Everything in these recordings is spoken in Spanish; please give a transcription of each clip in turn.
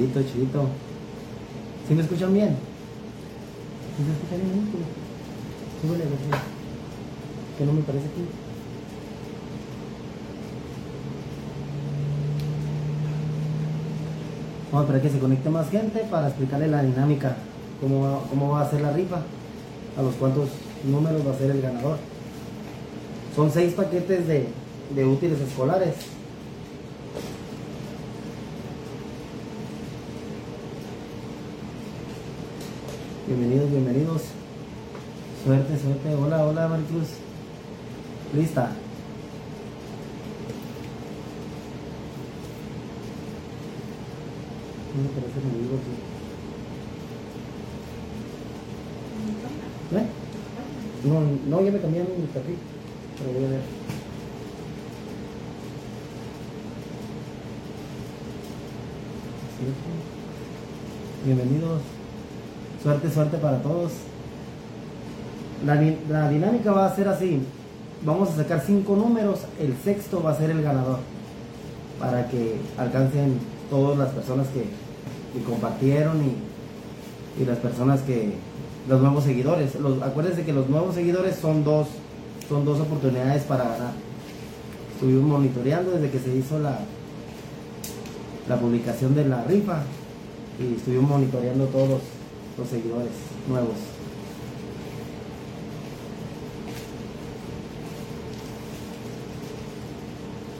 Chidito, chidito. ¿Sí me escuchan bien? ¿Sí me escuchan bien? Súbele. Que no me parece aquí. Vamos a esperar que se conecte más gente para explicarle la dinámica, cómo va, cómo va a ser la rifa, a los cuántos números va a ser el ganador. Son seis paquetes de, de útiles escolares. Bienvenidos, bienvenidos. Suerte, suerte. Hola, hola, Maricruz. Lista. No me parece que. ¿Eh? No, no, ya me cambiaron mi tapí. Pero voy a ver. Bienvenidos. Suerte, suerte para todos. La, di- la dinámica va a ser así. Vamos a sacar cinco números. El sexto va a ser el ganador. Para que alcancen todas las personas que, compartieron y, las personas que. Los nuevos seguidores. Los, acuérdense que los nuevos seguidores son dos, son dos oportunidades para ganar. Estuvimos monitoreando desde que se hizo la, publicación de la rifa y estuvimos monitoreando todos los seguidores nuevos.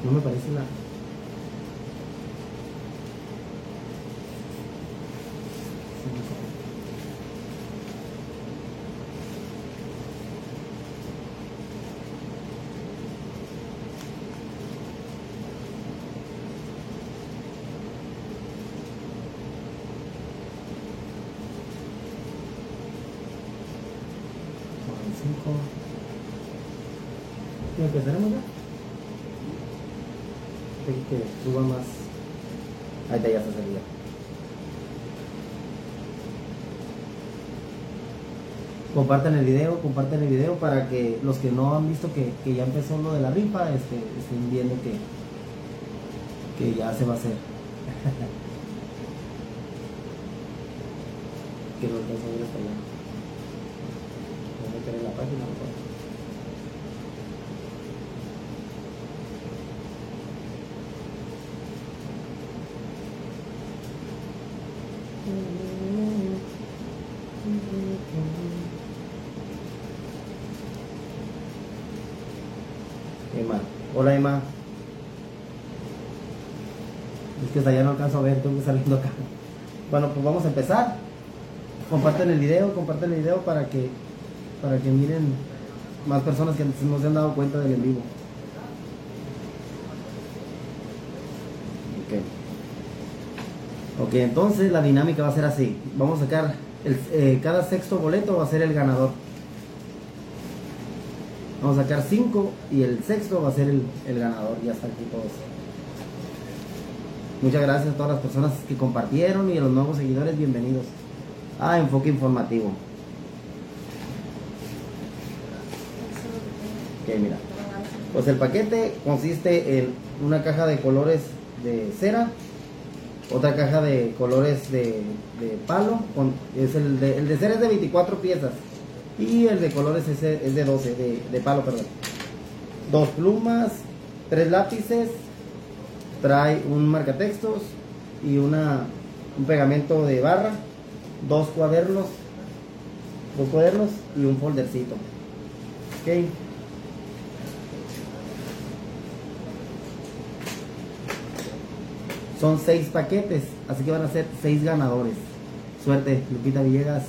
No me parece la. Sí, no sé. Con cinco. ¿Y empezaremos ya? Tengo que suba más. Ahí está, ya se salía. Compartan el video, compartan el video para que los que no han visto que, que ya empezó lo de la rifa este, estén viendo que, que ya se va a hacer. que no alcanza a ver hasta allá. Voy a meter en la página. mejor. Emma. Hola Emma. Es que hasta allá no alcanzo a ver, tengo que saliendo acá. Bueno, pues vamos a empezar. Comparten el video, comparten el video para que para que miren más personas que no se han dado cuenta del en vivo. Ok. Ok, entonces la dinámica va a ser así. Vamos a sacar el, eh, cada sexto boleto va a ser el ganador. Vamos a sacar 5 y el sexto va a ser el, el ganador. Ya están aquí todos. Muchas gracias a todas las personas que compartieron y a los nuevos seguidores. Bienvenidos a Enfoque Informativo. Ok, mira. Pues el paquete consiste en una caja de colores de cera, otra caja de colores de, de palo, es el, de, el de cera es de 24 piezas y el de colores es, de- es de 12, de, de palo, perdón. Dos plumas, tres lápices, trae un marcatextos, y una, un pegamento de barra, dos cuadernos, dos cuadernos y un foldercito. Ok. Son seis paquetes, así que van a ser seis ganadores. Suerte, Lupita Villegas.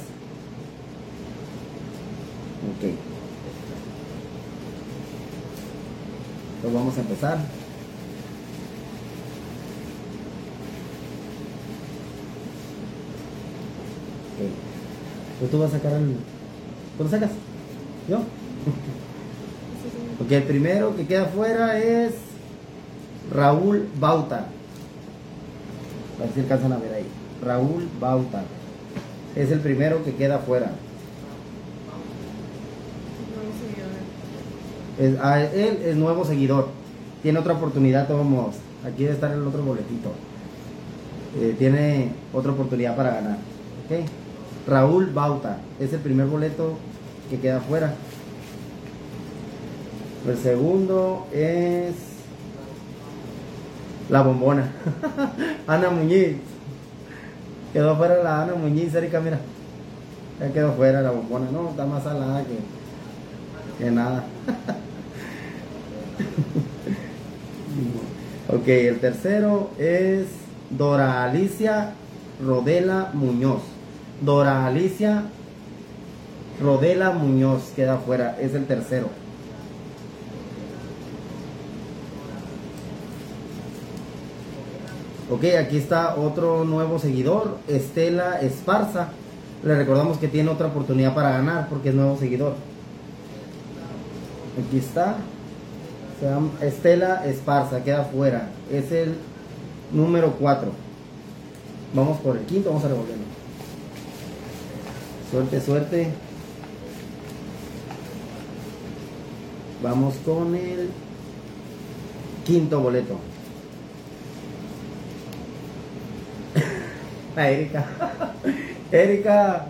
Ok. Pues vamos a empezar. Ok. Pues tú vas a sacar el... ¿Tú sacas? ¿Yo? Ok, el primero que queda afuera es Raúl Bauta. A ver si alcanzan a ver ahí. Raúl Bauta. Es el primero que queda afuera. Ah, él es nuevo seguidor. Tiene otra oportunidad, todos. Aquí debe estar el otro boletito. Eh, tiene otra oportunidad para ganar. ¿ok? Raúl Bauta es el primer boleto que queda afuera. El segundo es la bombona. Ana Muñiz. Quedó fuera la Ana Muñiz, Erika, mira. Ya quedó fuera la bombona. No, está más salada que, que nada. ok, el tercero es Dora Alicia Rodela Muñoz. Dora Alicia Rodela Muñoz queda afuera, es el tercero. Ok, aquí está otro nuevo seguidor, Estela Esparza. Le recordamos que tiene otra oportunidad para ganar porque es nuevo seguidor. Aquí está. Estela Esparza, queda afuera. Es el número 4. Vamos por el quinto, vamos a revolverlo. Suerte, suerte. Vamos con el quinto boleto. La Erika. Erika,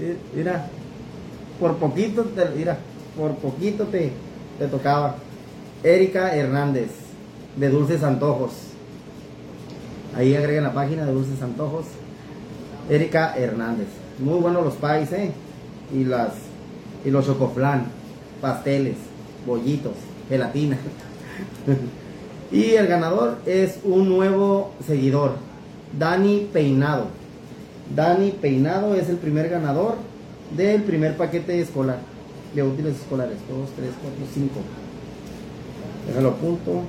eh, mira, por poquito te, mira, por poquito te, te tocaba. Erika Hernández, de Dulces Antojos. Ahí agreguen la página de Dulces Antojos. Erika Hernández. Muy buenos los pais, ¿eh? Y las y los chocoflan, pasteles, bollitos, gelatina. y el ganador es un nuevo seguidor, Dani Peinado. Dani Peinado es el primer ganador del primer paquete escolar, de útiles escolares. 2, 3, 4, 5. Déjalo a punto.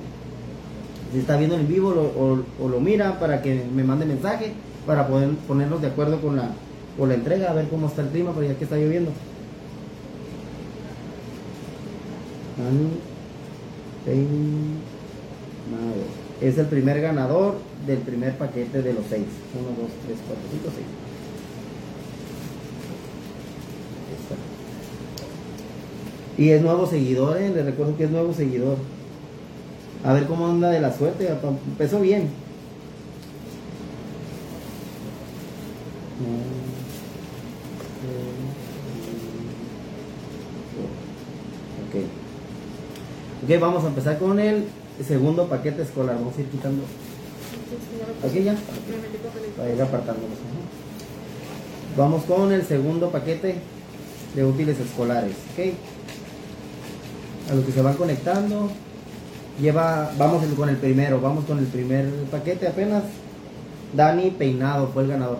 Si está viendo en vivo lo, o, lo mira para que me mande mensaje para poder ponernos de acuerdo con la, con la entrega, a ver cómo está el clima, porque ya que está lloviendo. Es el primer ganador del primer paquete de los seis. 1, 2, 3, 4, 5, 6. Y es nuevo seguidor, ¿eh? les recuerdo que es nuevo seguidor. A ver cómo anda de la suerte. Empezó bien. Ok. Ok, vamos a empezar con el segundo paquete escolar. Vamos a ir quitando. Aquí ya. Para ir apartándolos. Vamos con el segundo paquete de útiles escolares. Ok. A los que se van conectando. Lleva, vamos con el primero, vamos con el primer paquete apenas. Dani Peinado fue el ganador.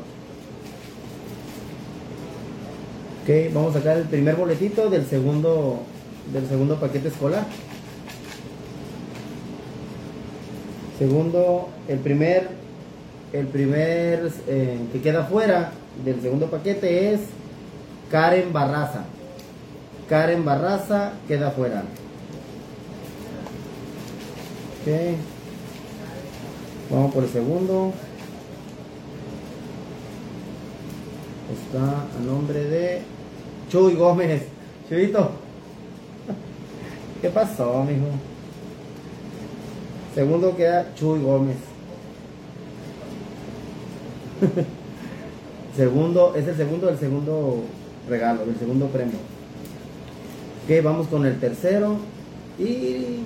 Ok, vamos a sacar el primer boletito del segundo, del segundo paquete escolar. Segundo, el primer, el primer eh, que queda fuera del segundo paquete es Karen Barraza. Karen Barraza queda fuera. Ok. Vamos por el segundo. Está a nombre de Chuy Gómez. Chuyito. ¿Qué pasó, mijo? Segundo queda Chuy Gómez. segundo, es el segundo del segundo regalo, del segundo premio. Ok, vamos con el tercero. Y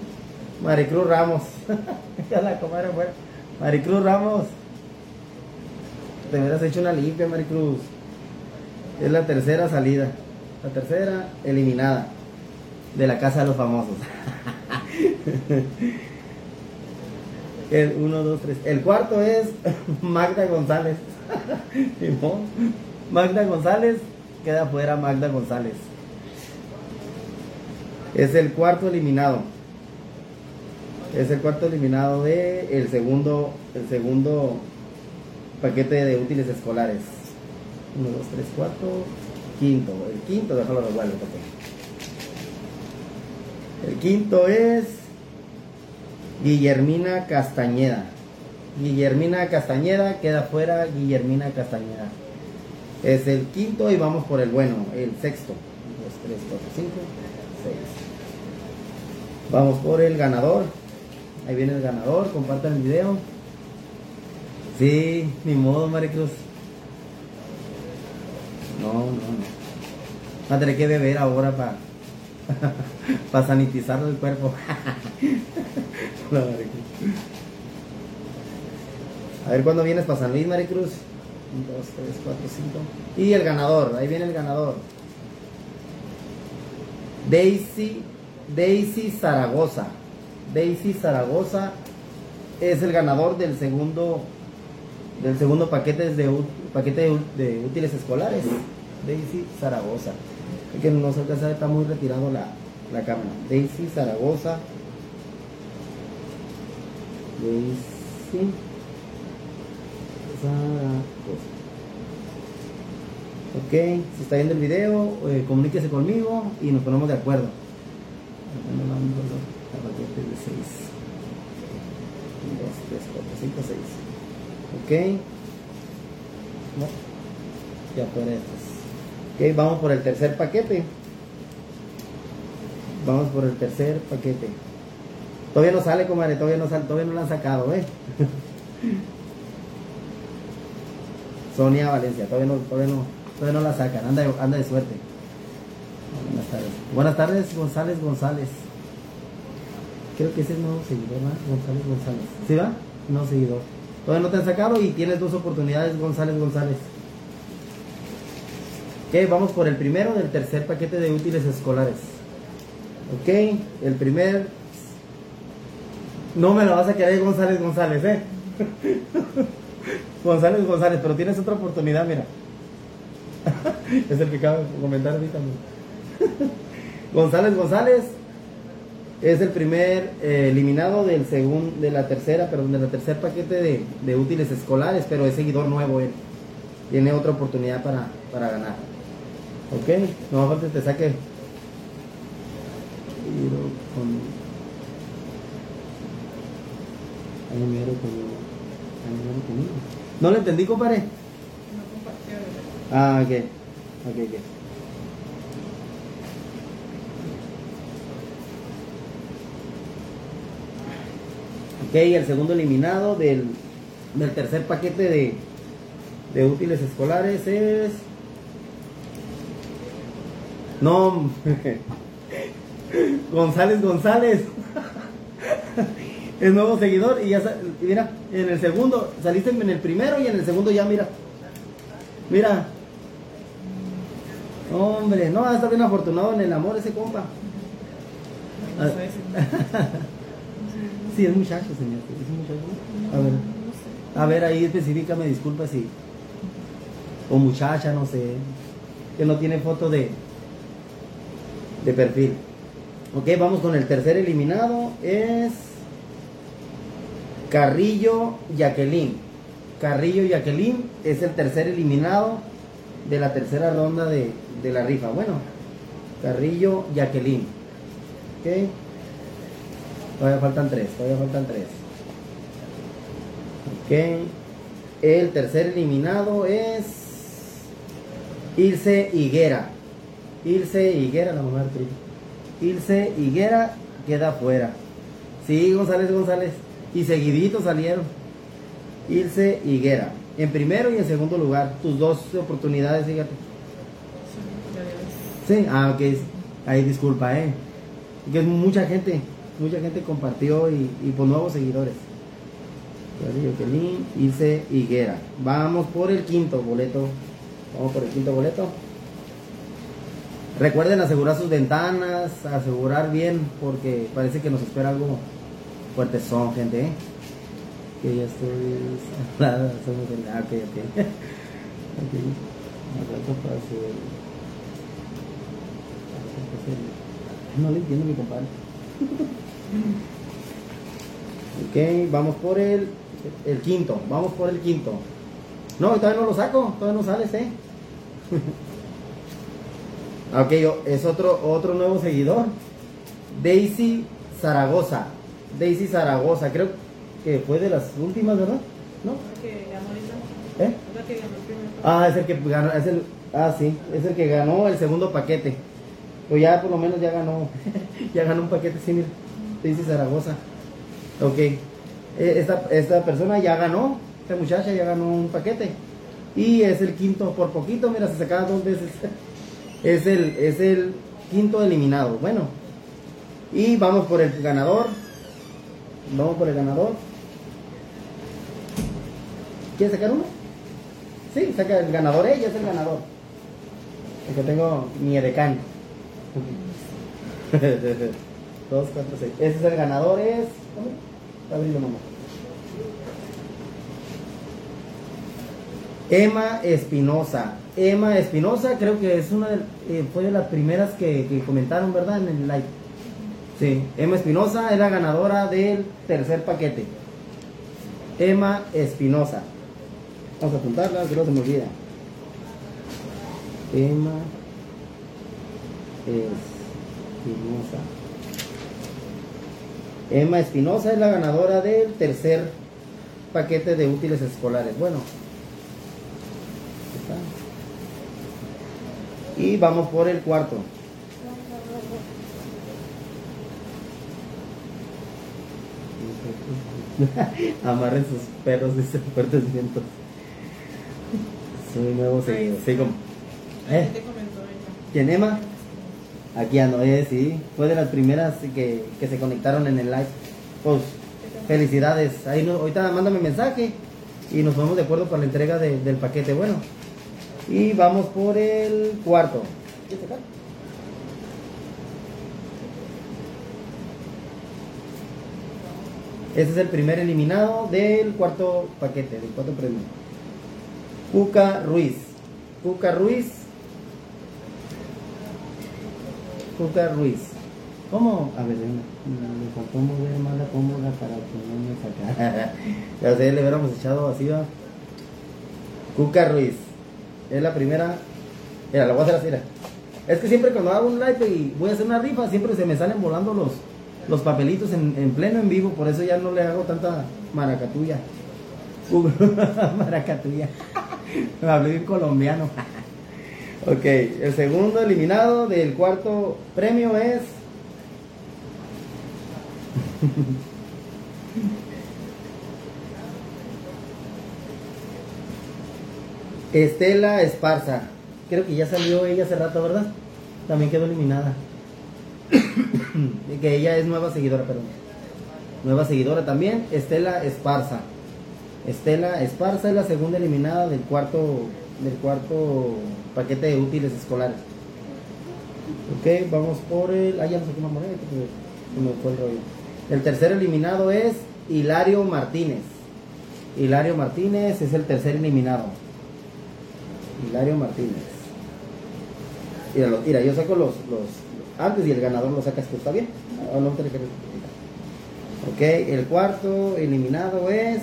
Maricruz Ramos. la. Maricruz Ramos. te hubieras hecho una limpia, Maricruz. Es la tercera salida. La tercera eliminada de la casa de los famosos. El 1, 2, 3. El cuarto es Magda González. Magda González. Queda fuera Magda González. Es el cuarto eliminado. Es el cuarto eliminado de el segundo, el segundo paquete de útiles escolares. 1, 2, 3, 4. Quinto. El quinto, déjalo revuelvo. El quinto es Guillermina Castañeda. Guillermina Castañeda, queda fuera Guillermina Castañeda. Es el quinto y vamos por el bueno, el sexto. 1, 2, 3, 4, 5, 6. Vamos por el ganador. Ahí viene el ganador, compartan el video. Sí, ni modo, Maricruz. No, no, no. Va a tener que beber ahora para para sanitizar el cuerpo. a ver cuándo vienes para San Luis, Maricruz. 1, 2, 3, 4, 5. Y el ganador, ahí viene el ganador. Daisy, Daisy Zaragoza. Daisy Zaragoza es el ganador del segundo del segundo paquete de, paquete de, útiles escolares. Daisy Zaragoza. Es que no se alcanza, está muy retirado la, la cámara. Daisy Zaragoza. Daisy Zaragoza. Ok, si está viendo el video, eh, comuníquese conmigo y nos ponemos de acuerdo paquete de 6 1, 2, 3, 4, 5, 6 ok. No, ya fueron estos ok, vamos por el tercer paquete. Vamos por el tercer paquete. Todavía no sale comadre, todavía no sale, todavía no lo han sacado eh Sonia Valencia, todavía no, todavía no, todavía no la sacan, anda, anda de suerte. Buenas tardes. Buenas tardes, González González. Creo que ese es nuevo seguidor, ¿verdad? González González. ¿Sí va? No seguidor. Todavía no te han sacado y tienes dos oportunidades, González González. Ok, vamos por el primero del tercer paquete de útiles escolares. Ok, el primer. No me lo vas a querer González González, ¿eh? González González, pero tienes otra oportunidad, mira. es el que acabo de comentar ahorita. González González es el primer eh, eliminado del segundo, de la tercera, perdón, de la tercer paquete de, útiles escolares, pero es seguidor nuevo él. Tiene otra oportunidad para, ganar. ¿Ok? No falta te saque. No lo entendí, compadre. No compartió. Ah, ok. Ok, ok. Ok, el segundo eliminado del, tercer paquete de, de útiles escolares es... No, González González. es nuevo seguidor y ya mira, en el segundo, saliste en el primero y en el segundo ya mira. Mira. Hombre, no, está bien afortunado en el amor ese compa. Sí, es muchacho, señor. A ver. A ver, ahí específicame, disculpa si. O muchacha, no sé. Que no tiene foto de. De perfil. Ok, vamos con el tercer eliminado. Es. Carrillo Jacqueline. Carrillo Jacqueline es el tercer eliminado de la tercera ronda de, de la rifa. Bueno, Carrillo Jacqueline. Ok. Todavía faltan tres, todavía faltan tres. Ok. El tercer eliminado es Ilse Higuera. Ilse Higuera, la mujer Ilse Higuera queda fuera. Sí, González González. Y seguidito salieron. Ilse Higuera. En primero y en segundo lugar. Tus dos oportunidades, fíjate. Sí, ah, ok. Ahí disculpa, eh. Que es mucha gente mucha gente compartió y, por nuevos seguidores. Ilse Higuera. Vamos por el quinto boleto. Vamos por el quinto boleto. Recuerden asegurar sus ventanas, asegurar bien, porque parece que nos espera algo fuerte son, gente. ¿eh? Que ya estoy. Nada, somos el. Ah, ok, ok. ok. para hacer. No le entiendo mi compadre. ok, vamos por el, el quinto. Vamos por el quinto. No, todavía no lo saco, todavía no sales, eh. ok, es otro, otro nuevo seguidor. Daisy Zaragoza. Daisy Zaragoza, creo que fue de las últimas, ¿verdad? ¿No? ¿Eh? Ah, es el que ganó, es el, ah, sí, es el que ganó el segundo paquete. O ya por lo menos ya ganó, ya ganó un paquete, sí, mira, Daisy Zaragoza. Ok, e, esta, esta persona ya ganó, esta muchacha ya ganó un paquete. Y es el quinto, por poquito, mira, se sacaba dos veces. Es el, es el quinto eliminado. Bueno, y vamos por el ganador. Vamos por el ganador. ¿Quieres sacar uno? Sí, saca el ganador, ella es el ganador. El que tengo mi edecán. 2, 4, 6. Ese es el ganador, es. Abrilo, mamá. Emma Espinosa. Emma Espinosa, creo que es una de, eh, fue de las primeras que, que, comentaron, ¿verdad? En el live. Sí, Emma Espinosa es la ganadora del tercer paquete. Emma Espinosa. Vamos a apuntarla, que no se me olvida. Emma Espinosa. Emma Espinosa es la ganadora del tercer paquete de útiles escolares. Bueno. Y vamos por el cuarto. Amarren sus perros, dice fuertes vientos. Soy nuevo seguido. Sí, como. ¿Eh? ¿Quién Emma? Aquí ando, eh, sí. Fue de las primeras que, que se conectaron en el live. Pues, felicidades. Ahí no, ahorita mándame mensaje y nos ponemos de acuerdo para la entrega de, del paquete. Bueno, y vamos por el cuarto. Este es el primer eliminado del cuarto paquete, del cuarto premio. Cuca Ruiz. Cuca Ruiz. Cuca Ruiz. ¿Cómo? A ver, me faltó mover más la cómoda para que no me sacara. ya le hubiéramos echado así, va. Cuca Ruiz. Es la primera. Mira, la voy a hacer así. Mira. Es que siempre cuando hago un live y voy a hacer una rifa, siempre se me salen volando los, los papelitos en, en pleno en vivo, por eso ya no le hago tanta maracatuya. maracatuya. Me hablé bien colombiano. Ok, el segundo eliminado del cuarto premio es. Estela Esparza. Creo que ya salió ella hace rato, ¿verdad? También quedó eliminada. que ella es nueva seguidora, perdón. Nueva seguidora también, Estela Esparza. Estela Esparza es la segunda eliminada del cuarto del cuarto paquete de útiles escolares. Ok, vamos por el. Ah, ya no sé moneda, me fue el rollo. El tercer eliminado es Hilario Martínez. Hilario Martínez es el tercer eliminado. Hilario Martínez. Mira, mira yo saco los, los antes y el ganador lo sacas tú, ¿está bien? Ah, ok, el cuarto eliminado es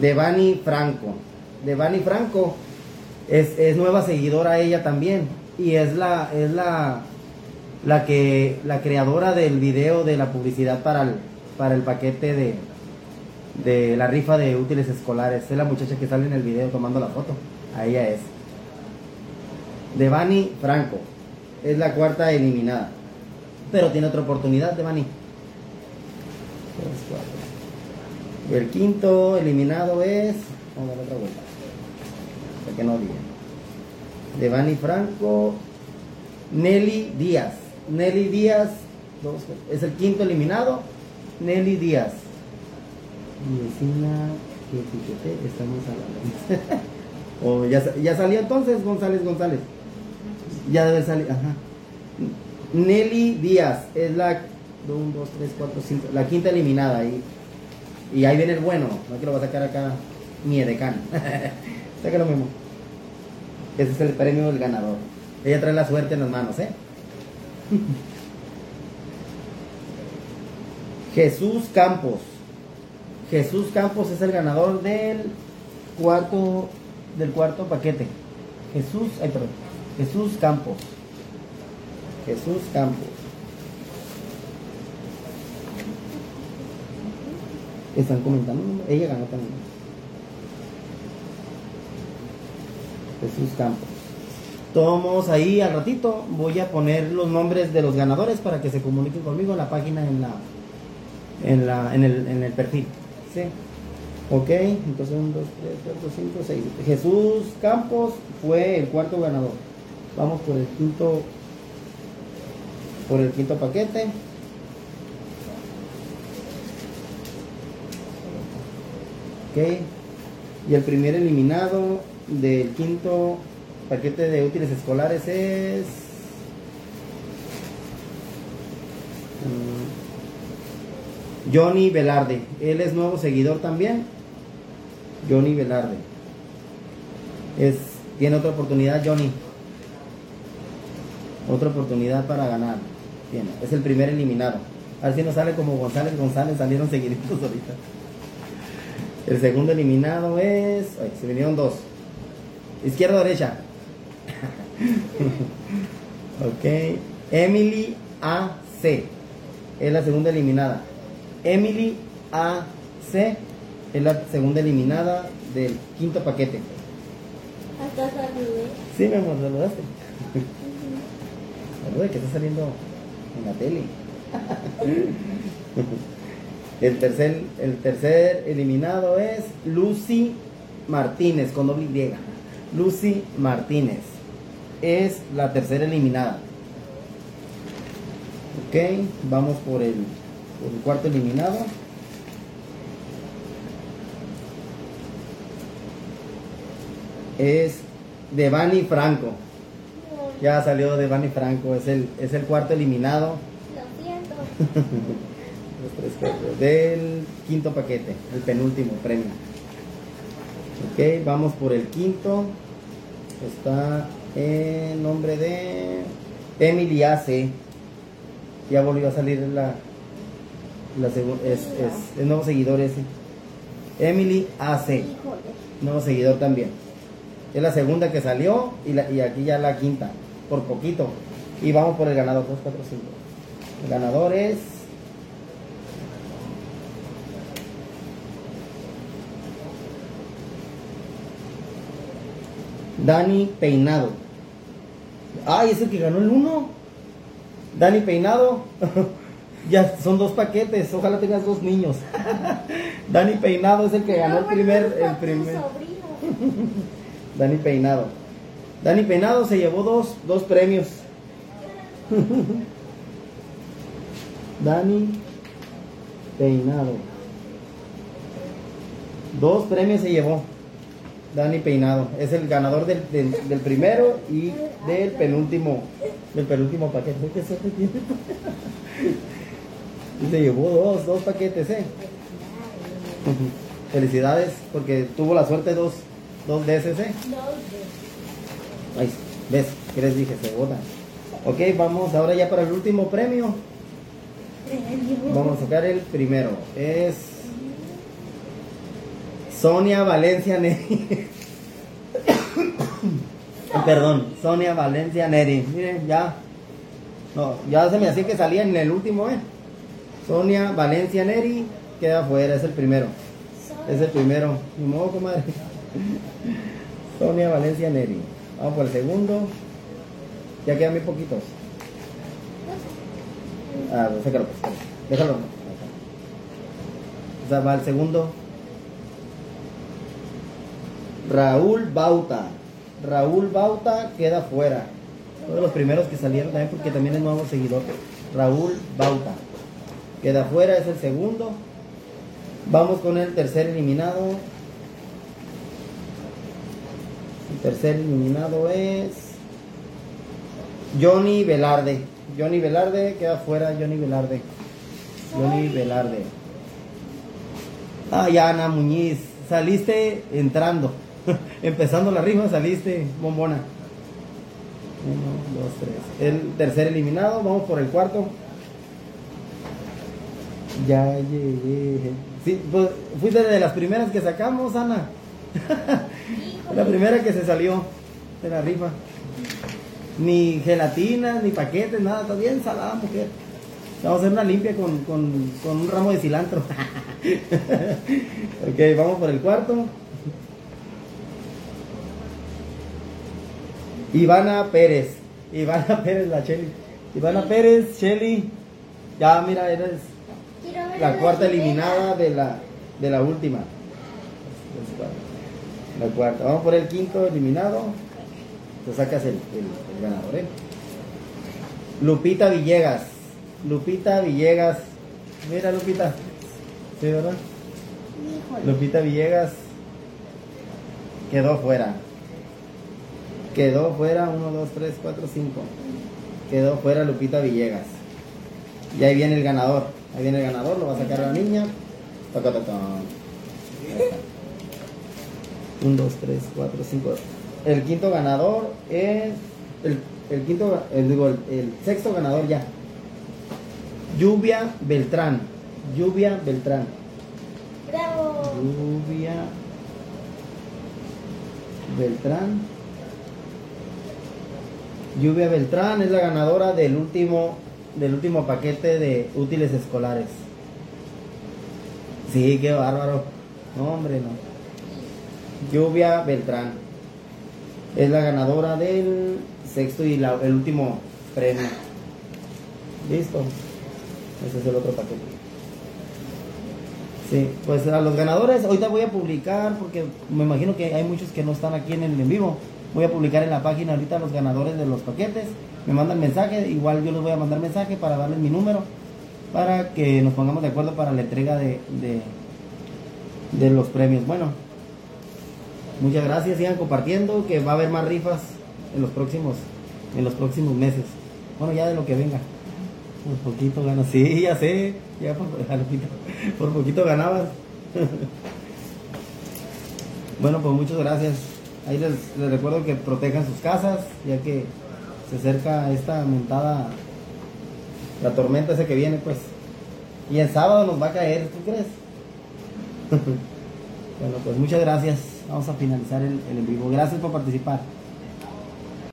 Devani Franco. Devani Franco es, es, nueva seguidora ella también. Y es la, es la, la que la creadora del video de la publicidad para el, para el paquete de, de la rifa de útiles escolares. Es la muchacha que sale en el video tomando la foto. Ahí ella es. Devani Franco. Es la cuarta eliminada. Pero tiene otra oportunidad, Devani. El quinto eliminado es. Vamos a dar otra vuelta. Para que no olviden. Devani Franco. Nelly Díaz. Nelly Díaz dos, es el quinto eliminado, Nelly Díaz. Mi vecina que etiqueté, estamos la O ya, ya salió entonces González González. Ya debe salir, ajá. Nelly Díaz es la 1, 2, 3, 4, 5, la quinta eliminada ahí. Y ahí viene el bueno, no que lo va a sacar acá mi edecán. Saca lo mismo. Ese es el premio del ganador. Ella trae la suerte en las manos, ¿eh? Jesús Campos. Jesús Campos es el ganador del cuarto del cuarto paquete. Jesús, ay perdón, Jesús Campos. Jesús Campos. Están comentando, ella ganó también. Jesús Campos. Tomos ahí al ratito. Voy a poner los nombres de los ganadores para que se comuniquen conmigo en la página en la en la en el, en el perfil. ¿Sí? Ok, entonces 1, 2, 3, 4, 5, 6. Jesús Campos fue el cuarto ganador. Vamos por el quinto por el quinto paquete. Ok. Y el primer eliminado del quinto paquete de útiles escolares es mm, Johnny Velarde. Él es nuevo seguidor también. Johnny Velarde. Tiene otra oportunidad, Johnny. Otra oportunidad para ganar. Es el primer eliminado. A ver si no sale como González González, salieron seguiditos ahorita. El segundo eliminado es. Ay, se vinieron dos. Izquierda o derecha. ok. Emily A.C. Es la segunda eliminada. Emily A.C. Es la segunda eliminada del quinto paquete. Hasta saludé. Sí, mi amor, saludaste. Saluda que está saliendo en la tele. el, tercer, el tercer eliminado es Lucy Martínez con doble Y. Lucy Martínez es la tercera eliminada. Ok, vamos por el, por el cuarto eliminado. Es Devani Franco. Ya salió Devani Franco, es el, es el cuarto eliminado Lo siento. Del quinto paquete, el penúltimo premio. Ok, vamos por el quinto. Está en nombre de Emily AC. Ya volvió a salir la, la es, es, es nuevo seguidor ese. Emily AC, Híjole. nuevo seguidor también. Es la segunda que salió y, la- y aquí ya la quinta, por poquito. Y vamos por el ganador, 2, 4, 5. El ganador es Dani Peinado. Ay, es el que ganó el uno. Dani Peinado. ya son dos paquetes. Ojalá tengas dos niños. Dani Peinado es el que ganó el primer. El primer. Dani Peinado. Dani Peinado se llevó dos, dos premios. Dani Peinado. Dos premios se llevó. Dani Peinado. Es el ganador del, del- del primero y del penúltimo. Del penúltimo paquete. ¿Qué tiene? y se llevó dos, dos paquetes, ¿eh? Felicidades, porque tuvo la suerte dos, dos veces, ¿eh? No, Ahí, ¿ves? ¿Qué les dije? Se vota. Ok, vamos ahora ya para el último premio. Vamos a sacar el primero. Es Sonia Valencia Neri. Perdón, Sonia Valencia Neri. Miren, ya. No, ya se me hacía que salía en el último, ¿eh? Sonia Valencia Neri queda afuera, es el primero. Es el primero. Ni modo, comadre. Sonia Valencia Neri. Vamos por el segundo. Ya quedan muy poquitos. Ah, pues, sácalo, pues. Déjalo. O sea, va el segundo. Raúl Bauta. Raúl Bauta queda fuera. Uno de los primeros que salieron también porque también es nuevo seguidor. Raúl Bauta. Queda fuera, es el segundo. Vamos con el tercer eliminado. El tercer eliminado es Johnny Velarde. Johnny Velarde, queda fuera Johnny Velarde. Johnny Velarde. Ah, ya Ana Muñiz, saliste entrando. Empezando la rifa, saliste bombona. Uno, dos, tres. El tercer eliminado, vamos por el cuarto. Ya llegué. Sí, pues fuiste de las primeras que sacamos, Ana. la primera que se salió de la rifa. Ni gelatinas, ni paquetes, nada, está bien salada. Vamos a hacer una limpia con, con, con un ramo de cilantro. ok, vamos por el cuarto. Ivana Pérez. Ivana Pérez, la Cheli. Ivana Pérez, Cheli. Ya, mira, eres la cuarta eliminada de la, de la última. La cuarta. Vamos por el quinto eliminado. Te sacas el, el- el ganador, ¿eh? Lupita Villegas. Lupita Villegas. Mira, Lupita. Sí, ¿verdad? Lupita Villegas quedó fuera. Quedó fuera 1, 2, 3, 4, 5. Quedó fuera Lupita Villegas. Y ahí viene el ganador. Ahí viene el ganador, lo va a sacar la niña. 1, 2, 3, 4, 5. El quinto ganador es. El, el quinto. El, digo, el, el sexto ganador ya. Lluvia Beltrán. Lluvia Beltrán. Bravo. Lluvia Beltrán. Lluvia Beltrán es la ganadora del último del último paquete de útiles escolares. Sí, qué bárbaro. No, hombre, no. Lluvia Beltrán es la ganadora del sexto y el último premio. Listo. Ese es el otro paquete. Sí, pues a los ganadores, ahorita voy a publicar, porque me imagino que hay muchos que no están aquí en el en vivo. Voy a publicar en la página ahorita los ganadores de los paquetes. Me mandan mensaje, igual yo les voy a mandar mensaje para darles mi número, para que nos pongamos de acuerdo para la entrega de, de, de los premios. Bueno, muchas gracias, sigan compartiendo, que va a haber más rifas en los próximos, en los próximos meses. Bueno, ya de lo que venga. Por poquito ganas, sí, ya sé, ya por, por poquito ganabas. bueno, pues muchas gracias. Ahí les, recuerdo que protejan sus casas, ya que se acerca esta montada, la tormenta esa que viene, pues. Y el sábado nos va a caer, ¿tú crees? bueno, pues muchas gracias. Vamos a finalizar el, el en vivo. Gracias por participar.